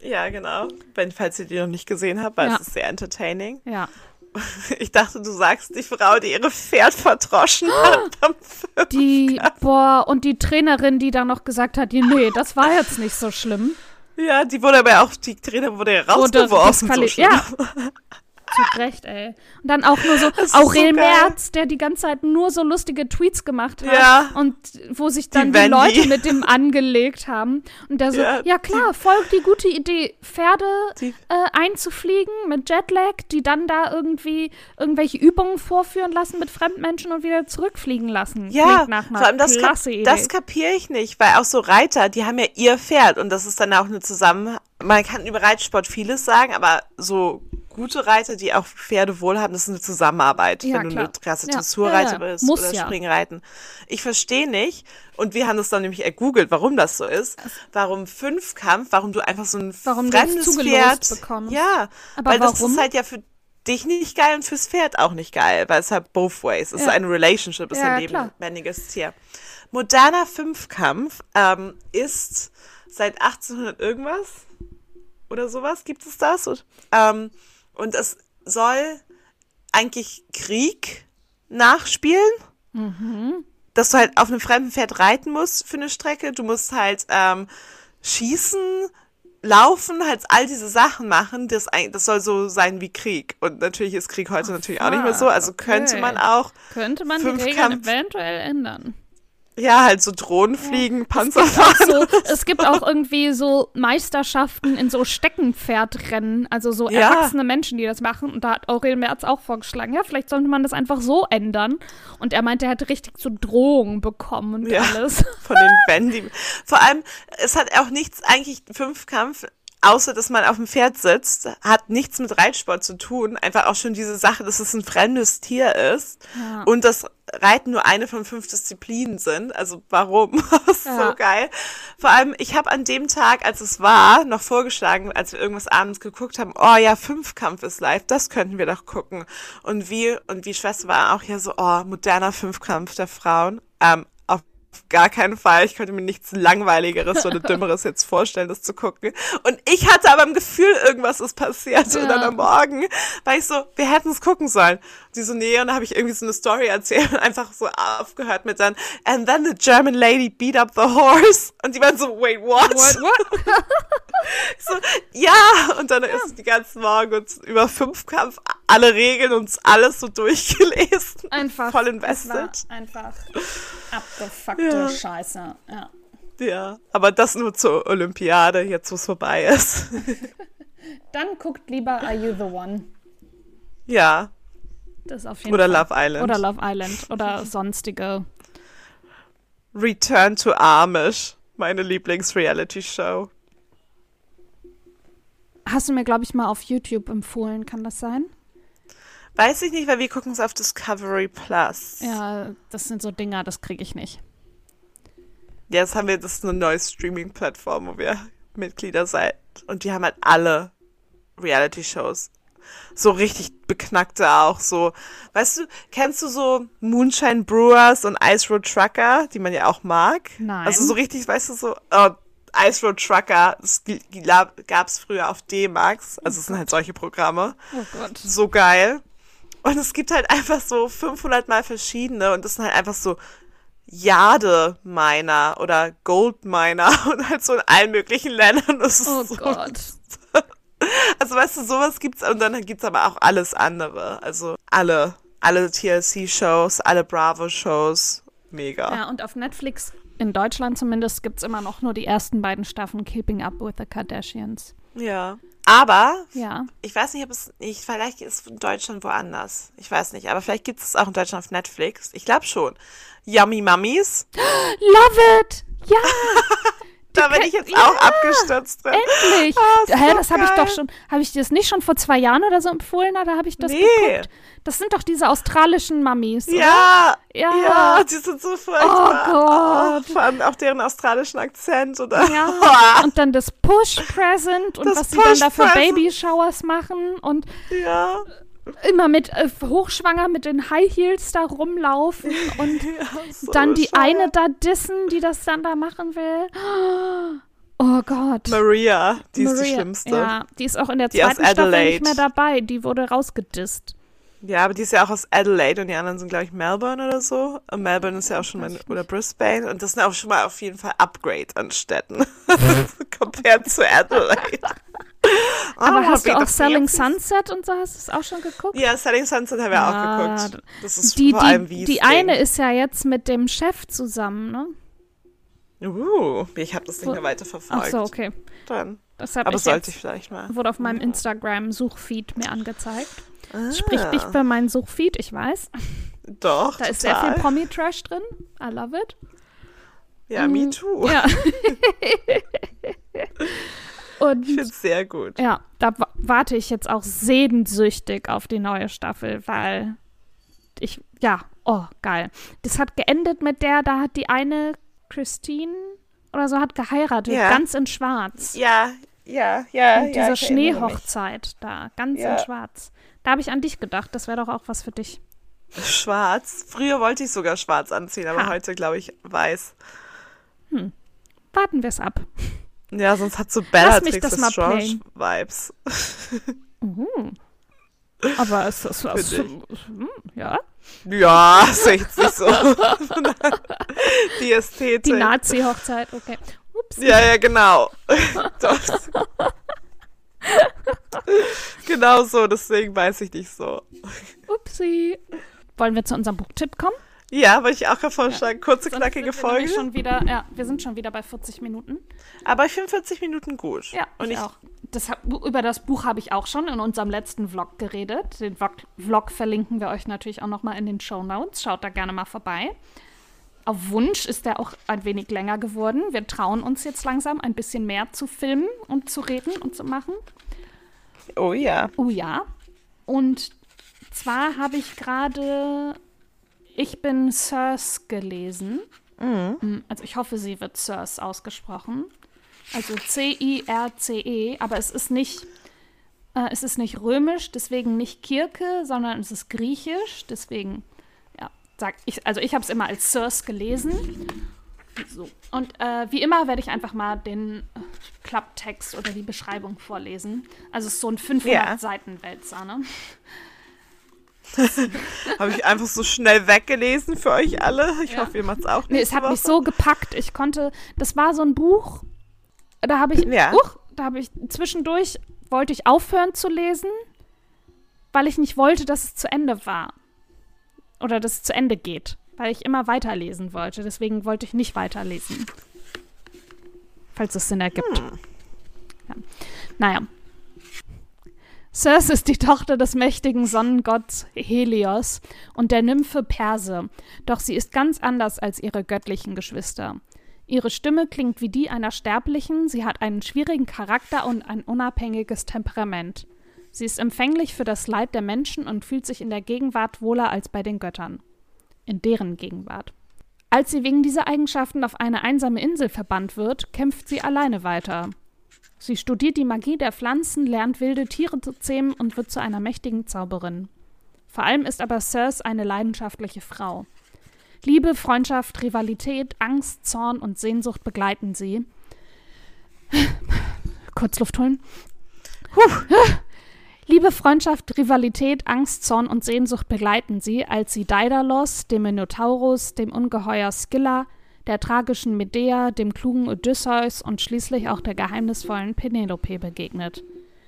Ja, genau. Wenn, falls ihr die noch nicht gesehen habt, weil ja. es ist sehr entertaining. Ja. Ich dachte, du sagst die Frau, die ihre Pferd verdroschen hat. Die, boah, und die Trainerin, die da noch gesagt hat, nee, das war jetzt nicht so schlimm. Ja, die wurde aber auch, die Trainerin wurde ja rausgeworfen. Wurde so ja. Zu Recht, ey. Und dann auch nur so Aurel so Merz, der die ganze Zeit nur so lustige Tweets gemacht hat. Ja. Und wo sich dann die, die Leute mit dem angelegt haben. Und der so, ja, ja klar, voll die gute Idee, Pferde äh, einzufliegen mit Jetlag, die dann da irgendwie irgendwelche Übungen vorführen lassen mit Fremdmenschen und wieder zurückfliegen lassen. Ja, vor allem das, klasse Idee. das kapiere ich nicht, weil auch so Reiter, die haben ja ihr Pferd und das ist dann auch eine Zusammen... Man kann über Reitsport vieles sagen, aber so gute Reiter, die auch Pferde wohlhaben, das ist eine Zusammenarbeit, ja, wenn du klar. eine krasse Dressurreiter ja, ja, bist Muss oder ja. Springreiten. Ich verstehe nicht, und wir haben das dann nämlich ergoogelt, warum das so ist, warum Fünfkampf, warum du einfach so ein warum fremdes Pferd bekommst. Ja, Aber weil warum? das ist halt ja für dich nicht geil und fürs Pferd auch nicht geil, weil es halt both ways. Es ist eine Relationship, es ist ein lebendiges Tier. Moderner Fünfkampf ähm, ist seit 1800 irgendwas oder sowas gibt es das. Und, ähm, und es soll eigentlich Krieg nachspielen. Mhm. Dass du halt auf einem fremden Pferd reiten musst für eine Strecke. Du musst halt ähm, schießen, laufen, halt all diese Sachen machen. Das, das soll so sein wie Krieg. Und natürlich ist Krieg heute Ach, natürlich auch nicht mehr so. Also okay. könnte man auch. Könnte man die Regeln eventuell ändern. Ja, halt so Drohnen fliegen, ja. Panzer fahren. So, es gibt auch irgendwie so Meisterschaften in so Steckenpferdrennen, also so ja. erwachsene Menschen, die das machen. Und da hat Aurel Merz auch vorgeschlagen, ja, vielleicht sollte man das einfach so ändern. Und er meinte, er hat richtig so Drohungen bekommen und ja, alles. Von den Bänden. Vor allem, es hat auch nichts, eigentlich Fünfkampf außer dass man auf dem Pferd sitzt, hat nichts mit Reitsport zu tun. Einfach auch schon diese Sache, dass es ein fremdes Tier ist ja. und das Reiten nur eine von fünf Disziplinen sind. Also warum? das ja. so geil. Vor allem, ich habe an dem Tag, als es war, noch vorgeschlagen, als wir irgendwas abends geguckt haben, oh ja, Fünfkampf ist live, das könnten wir doch gucken. Und wie, und wie Schwester war auch ja so, oh, moderner Fünfkampf der Frauen. Ähm, auf gar keinen Fall. Ich könnte mir nichts Langweiligeres oder Dümmeres jetzt vorstellen, das zu gucken. Und ich hatte aber im Gefühl, irgendwas ist passiert. Ja. Und dann am Morgen war ich so, wir hätten es gucken sollen. Und sie so, nee, und dann habe ich irgendwie so eine Story erzählt und einfach so aufgehört mit dann, and then the German lady beat up the horse. Und die waren so, wait, what? What, what? so, ja, und dann ja. ist die ganzen Morgen und über Fünfkampf alle Regeln und alles so durchgelesen. Einfach. Voll invested. Einfach abgefuckte ja. Scheiße. Ja. Ja, aber das nur zur Olympiade, jetzt wo es vorbei ist. Dann guckt lieber Are You the One? Ja. Das auf jeden oder Fall. Love Island. Oder Love Island oder sonstige. Return to Amish, meine Lieblings-Reality-Show. Hast du mir, glaube ich, mal auf YouTube empfohlen, kann das sein? Weiß ich nicht, weil wir gucken es auf Discovery Plus. Ja, das sind so Dinger, das kriege ich nicht. Ja, jetzt haben wir, das ist eine neue Streaming-Plattform, wo wir Mitglieder sind. Und die haben halt alle Reality-Shows. So richtig beknackte auch, so. Weißt du, kennst du so Moonshine Brewers und Ice Road Trucker, die man ja auch mag? Nein. Also so richtig, weißt du, so, oh, Ice Road Trucker, das gab es früher auf D-Max. Also es sind halt solche Programme. Oh Gott. So geil. Und es gibt halt einfach so 500 mal verschiedene und das sind halt einfach so Jade-Miner oder Gold-Miner und halt so in allen möglichen Ländern. Das oh so Gott. Also weißt du, sowas gibt's und dann gibt's aber auch alles andere. Also alle, alle TLC-Shows, alle Bravo-Shows. Mega. Ja, und auf Netflix, in Deutschland zumindest, gibt's immer noch nur die ersten beiden Staffeln Keeping Up with the Kardashians. Ja. Aber ja. ich weiß nicht, ob es nicht, vielleicht ist es in Deutschland woanders. Ich weiß nicht, aber vielleicht gibt es auch in Deutschland auf Netflix. Ich glaube schon. Yummy Mummies. Love it! Ja! da bin ich jetzt ja, auch abgestürzt drin. Endlich! Oh, so Hä, das habe ich doch schon, habe ich dir das nicht schon vor zwei Jahren oder so empfohlen oder habe ich das nee. geguckt? Das sind doch diese australischen Mummies, ja, ja, ja, die sind so furchtbar. Oh Gott. Oh, vor allem auch deren australischen Akzent, oder? Ja, und dann das Push-Present und das was sie dann da für Baby-Showers machen und ja immer mit äh, hochschwanger mit den High Heels da rumlaufen und ja, so dann die schade. eine da dissen, die das dann da machen will. Oh Gott. Maria, die Maria, ist die schlimmste. Ja, die ist auch in der die zweiten Staffel nicht mehr dabei. Die wurde rausgedisst. Ja, aber die ist ja auch aus Adelaide und die anderen sind, glaube ich, Melbourne oder so. Und Melbourne ist ja auch schon mal, oder Brisbane. Und das sind auch schon mal auf jeden Fall Upgrade an Städten. Compared zu Adelaide. Aber hast du auch Selling Sunset und so, hast du es auch schon geguckt? Ja, Selling Sunset haben wir ja, auch geguckt. Das ist die, vor allem wie Die eine ist ja jetzt mit dem Chef zusammen, ne? Uh, ich habe das nicht mehr weiter verfolgt. Ach so, okay. Dann. Aber ich sollte ich vielleicht mal. Wurde auf meinem Instagram-Suchfeed mir angezeigt. Ah. Spricht nicht für meinen Suchfeed, ich weiß. Doch, Da total. ist sehr viel Promi-Trash drin. I love it. Ja, me mm, too. Ja. Und, ich finde es sehr gut. Ja, da warte ich jetzt auch sehnsüchtig auf die neue Staffel, weil ich, ja, oh, geil. Das hat geendet mit der, da hat die eine Christine oder so hat geheiratet, ja. ganz in schwarz. Ja, ja, ja. Und ja, diese Schneehochzeit da, ganz ja. in schwarz. Da habe ich an dich gedacht, das wäre doch auch was für dich. Schwarz? Früher wollte ich sogar schwarz anziehen, aber ha. heute glaube ich weiß. Hm. Warten wir es ab. Ja, sonst hat so Bellatrix Strange-Vibes. Mhm. Aber ist das was? Hm, ja? Ja, sehe ich jetzt nicht so. Die Ästhetik. Die Nazi-Hochzeit, okay. Ups. Ja, ja, genau. genau so, deswegen weiß ich nicht so. Upsi. Wollen wir zu unserem Buchtipp kommen? Ja, wollte ich auch vorschlagen. Ja. Kurze, knackige Folge. Schon wieder, ja, wir sind schon wieder bei 40 Minuten. Aber ich finde 40 Minuten gut. Ja, und ich, ich auch. Das, über das Buch habe ich auch schon in unserem letzten Vlog geredet. Den Vlog, Vlog verlinken wir euch natürlich auch nochmal in den Show Notes. Schaut da gerne mal vorbei. Auf Wunsch ist der auch ein wenig länger geworden. Wir trauen uns jetzt langsam ein bisschen mehr zu filmen und zu reden und zu machen. Oh ja. Oh ja. Und zwar habe ich gerade ich bin Sirs gelesen. Mhm. Mm, also ich hoffe, sie wird Sirs ausgesprochen. Also C-I-R-C-E, aber es ist nicht, äh, es ist nicht römisch, deswegen nicht Kirke, sondern es ist griechisch, deswegen, ja, sag ich, also ich habe es immer als Sirs gelesen. So. Und äh, wie immer werde ich einfach mal den äh, Klapptext oder die Beschreibung vorlesen. Also es ist so ein 500 ja. Seiten Wälzer, ne? Habe ich einfach so schnell weggelesen für euch alle. Ich ja. hoffe, ihr macht es auch nicht. Nee, es hat Woche. mich so gepackt. Ich konnte, das war so ein Buch, da habe ich, ja. uh, da habe ich zwischendurch, wollte ich aufhören zu lesen, weil ich nicht wollte, dass es zu Ende war. Oder dass es zu Ende geht. Weil ich immer weiterlesen wollte. Deswegen wollte ich nicht weiterlesen. Falls es Sinn ergibt. Hm. Ja. Naja, Circe ist die Tochter des mächtigen Sonnengotts Helios und der Nymphe Perse, doch sie ist ganz anders als ihre göttlichen Geschwister. Ihre Stimme klingt wie die einer Sterblichen, sie hat einen schwierigen Charakter und ein unabhängiges Temperament. Sie ist empfänglich für das Leid der Menschen und fühlt sich in der Gegenwart wohler als bei den Göttern. In deren Gegenwart. Als sie wegen dieser Eigenschaften auf eine einsame Insel verbannt wird, kämpft sie alleine weiter. Sie studiert die Magie der Pflanzen, lernt wilde Tiere zu zähmen und wird zu einer mächtigen Zauberin. Vor allem ist aber Circe eine leidenschaftliche Frau. Liebe, Freundschaft, Rivalität, Angst, Zorn und Sehnsucht begleiten sie. Kurz Luft holen. Puh. Liebe, Freundschaft, Rivalität, Angst, Zorn und Sehnsucht begleiten sie, als sie Daedalus, dem Minotaurus, dem Ungeheuer Scylla, der tragischen Medea, dem klugen Odysseus und schließlich auch der geheimnisvollen Penelope begegnet.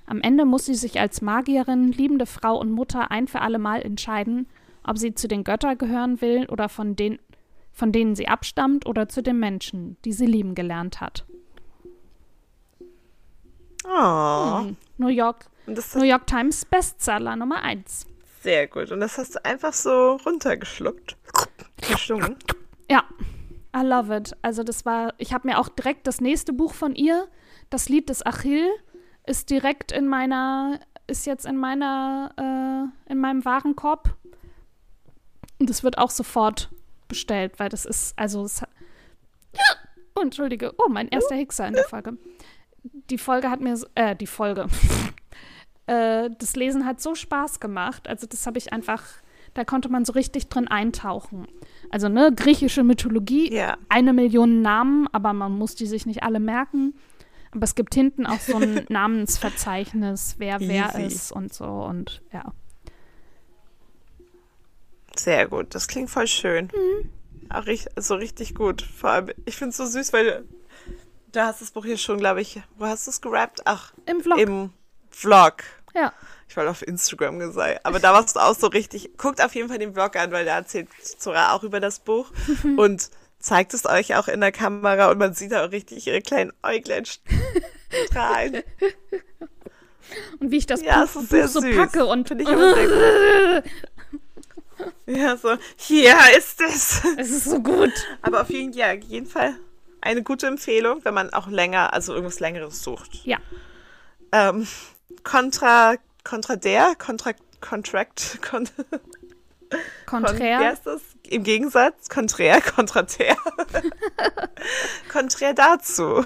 Am Ende muss sie sich als Magierin, liebende Frau und Mutter ein für allemal entscheiden, ob sie zu den Göttern gehören will oder von, den, von denen sie abstammt oder zu den Menschen, die sie lieben gelernt hat. Oh. Hm. New York, New York Times Bestseller Nummer 1. Sehr gut. Und das hast du einfach so runtergeschluckt. Verschlungen. Ja, I love it. Also das war, ich habe mir auch direkt das nächste Buch von ihr, das Lied des Achill, ist direkt in meiner, ist jetzt in meiner, äh, in meinem Warenkorb. Und das wird auch sofort bestellt, weil das ist, also es, oh, entschuldige, oh, mein erster Hixer in der Folge. Die Folge hat mir, äh, die Folge. äh, das Lesen hat so Spaß gemacht. Also das habe ich einfach, da konnte man so richtig drin eintauchen. Also, ne, griechische Mythologie, ja. eine Million Namen, aber man muss die sich nicht alle merken. Aber es gibt hinten auch so ein Namensverzeichnis, wer Easy. wer ist und so und ja. Sehr gut, das klingt voll schön. Mhm. Auch richtig, so richtig gut. Vor allem, ich finde es so süß, weil du hast das Buch hier schon, glaube ich, wo hast du es gerappt? Ach, im Vlog. Im Vlog. Ja ich wollte auf Instagram gesagt, aber da warst du auch so richtig. Guckt auf jeden Fall den Vlog an, weil da erzählt Zora auch über das Buch und zeigt es euch auch in der Kamera und man sieht da auch richtig ihre kleinen Äuglein strahlen. Und wie ich das ja, Buch, Buch so packe und finde ich immer sehr gut. Ja, so, hier ist es. Es ist so gut. Aber auf jeden, ja, jeden Fall eine gute Empfehlung, wenn man auch länger, also irgendwas Längeres sucht. Ja. Ähm, Contra Kontra der, Kontra, Contract, kon, Konträr. Kon, heißt das? Im Gegensatz, konträr, kontratär. konträr dazu.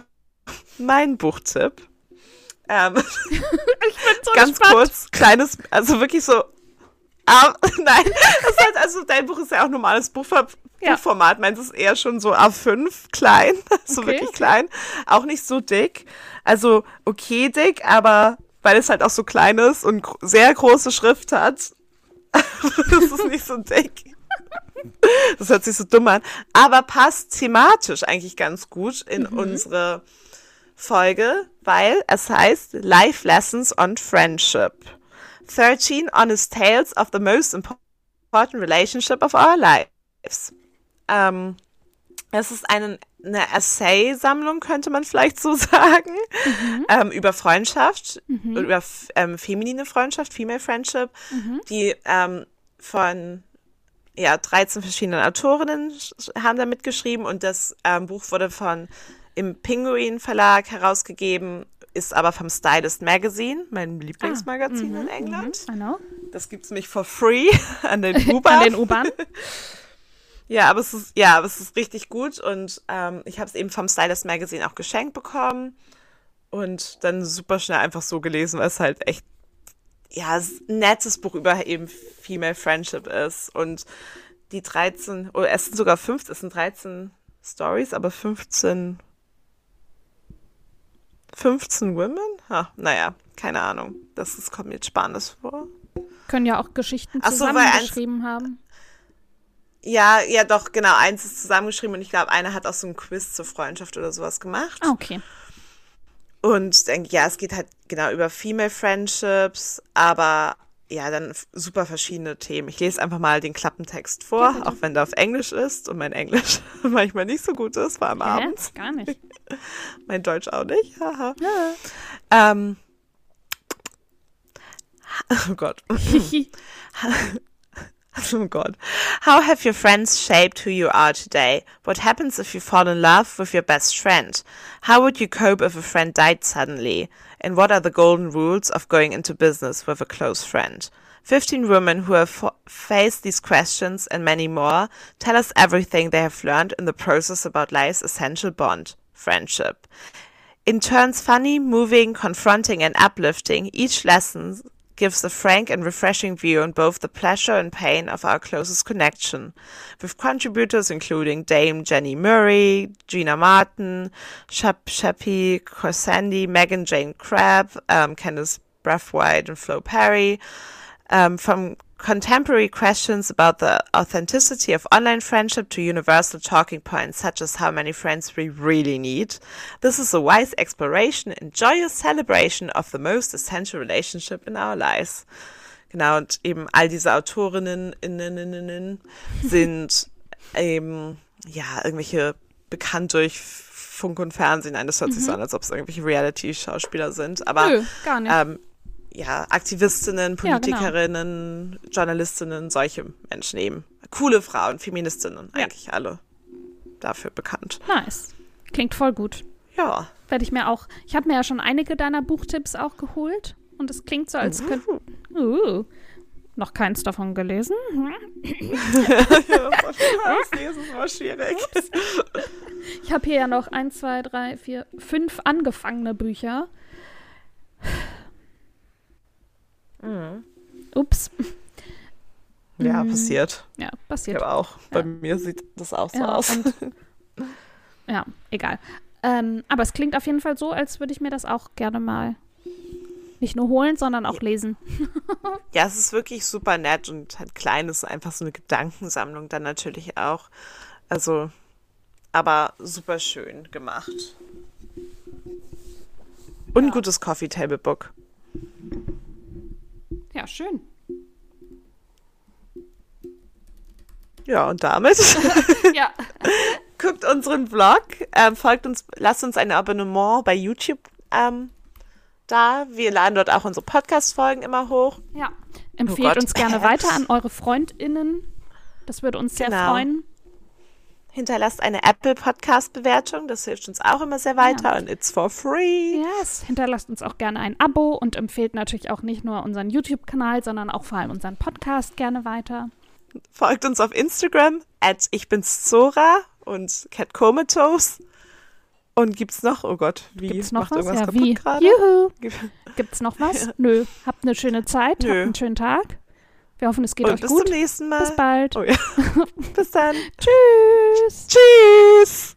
Mein Buchtipp. Ähm, ich bin so Ganz gespannt. kurz, kleines, also wirklich so. Ah, nein, das heißt also, dein Buch ist ja auch normales Buchver ja. Buchformat. Meins ist eher schon so A5 klein, so okay. wirklich klein. Auch nicht so dick. Also okay dick, aber weil es halt auch so klein ist und sehr große Schrift hat. das ist nicht so dick. Das hört sich so dumm an. Aber passt thematisch eigentlich ganz gut in mhm. unsere Folge, weil es heißt Life Lessons on Friendship. 13 Honest Tales of the Most Important Relationship of Our Lives. Ähm, es ist einen eine Essay-Sammlung, könnte man vielleicht so sagen, mhm. ähm, über Freundschaft, mhm. über ähm, feminine Freundschaft, Female Friendship, mhm. die ähm, von ja, 13 verschiedenen Autorinnen haben da mitgeschrieben und das ähm, Buch wurde von im Penguin Verlag herausgegeben, ist aber vom Stylist Magazine, mein Lieblingsmagazin ah, in mhm, England. Mhm, das gibt's mich for free an den U-Bahn. Ja, aber es ist, ja, aber es ist richtig gut und ähm, ich habe es eben vom Stylist Magazine auch geschenkt bekommen und dann super schnell einfach so gelesen, weil es halt echt, ja, ein nettes Buch über eben Female Friendship ist und die 13, oder es sind sogar 15, es sind 13 Stories, aber 15 15 Women? Ha, naja, keine Ahnung. Das, das kommt mir jetzt spannend vor. Können ja auch Geschichten zusammengeschrieben so, haben. Ja, ja, doch, genau. Eins ist zusammengeschrieben und ich glaube, einer hat auch so ein Quiz zur Freundschaft oder sowas gemacht. Ah, okay. Und denke, ja, es geht halt genau über Female Friendships, aber ja, dann super verschiedene Themen. Ich lese einfach mal den Klappentext vor, ja, auch wenn der auf Englisch ist und mein Englisch manchmal nicht so gut ist, vor allem Hä? abends. Gar nicht. mein Deutsch auch nicht. Haha. Ja. Ähm, oh Gott. Oh God. How have your friends shaped who you are today? What happens if you fall in love with your best friend? How would you cope if a friend died suddenly? And what are the golden rules of going into business with a close friend? 15 women who have faced these questions and many more tell us everything they have learned in the process about life's essential bond, friendship. In turns funny, moving, confronting, and uplifting, each lesson gives a frank and refreshing view on both the pleasure and pain of our closest connection, with contributors including Dame Jenny Murray, Gina Martin, Shep Sheppy, Corsandi, Megan Jane Crabb, um, Candice Brathwaite, and Flo Perry. Um, from contemporary questions about the authenticity of online friendship to universal talking points such as how many friends we really need. This is a wise exploration and joyous celebration of the most essential relationship in our lives. Genau, und eben all diese Autorinnen innen, innen, sind eben, ja, irgendwelche bekannt durch Funk und Fernsehen. Nein, das hört sich mhm. so an, als ob es irgendwelche Reality-Schauspieler sind. Aber Nö, gar nicht. Ähm, ja, Aktivistinnen, Politikerinnen, ja, genau. Journalistinnen, solche Menschen eben. Coole Frauen, Feministinnen, ja. eigentlich alle dafür bekannt. Nice. Klingt voll gut. Ja. Werde ich mir auch. Ich habe mir ja schon einige deiner Buchtipps auch geholt. Und es klingt so, als könnte. Uh, noch keins davon gelesen. ja, das ist mal schwierig. Ich habe hier ja noch eins, zwei, drei, vier, fünf angefangene Bücher. Mhm. Ups. Ja, mhm. passiert. Ja, passiert. Aber auch. Bei mir sieht das auch so ja, aus. Ja, egal. Ähm, aber es klingt auf jeden Fall so, als würde ich mir das auch gerne mal nicht nur holen, sondern auch lesen. ja, es ist wirklich super nett und halt klein ist einfach so eine Gedankensammlung dann natürlich auch. Also, aber super schön gemacht. Und ein gutes Coffee Table Book. Ja, schön. Ja, und damit ja. guckt unseren Vlog, ähm, folgt uns, lasst uns ein Abonnement bei YouTube ähm, da. Wir laden dort auch unsere Podcast-Folgen immer hoch. Ja, empfehlt oh uns gerne weiter an eure FreundInnen. Das würde uns sehr genau. freuen. Hinterlasst eine Apple Podcast Bewertung, das hilft uns auch immer sehr weiter ja. und it's for free. Yes, hinterlasst uns auch gerne ein Abo und empfehlt natürlich auch nicht nur unseren YouTube Kanal, sondern auch vor allem unseren Podcast gerne weiter. Folgt uns auf Instagram at ich bin's Zora und Cat Comatose. Und gibt's noch? Oh Gott, wie gibt's noch was? Ja, wie? Juhu. Gibt's noch was? Nö. Habt eine schöne Zeit, Nö. habt einen schönen Tag. Wir hoffen, es geht Und euch bis gut. Bis zum nächsten Mal. Bis bald. Oh ja. bis dann. Tschüss. Tschüss.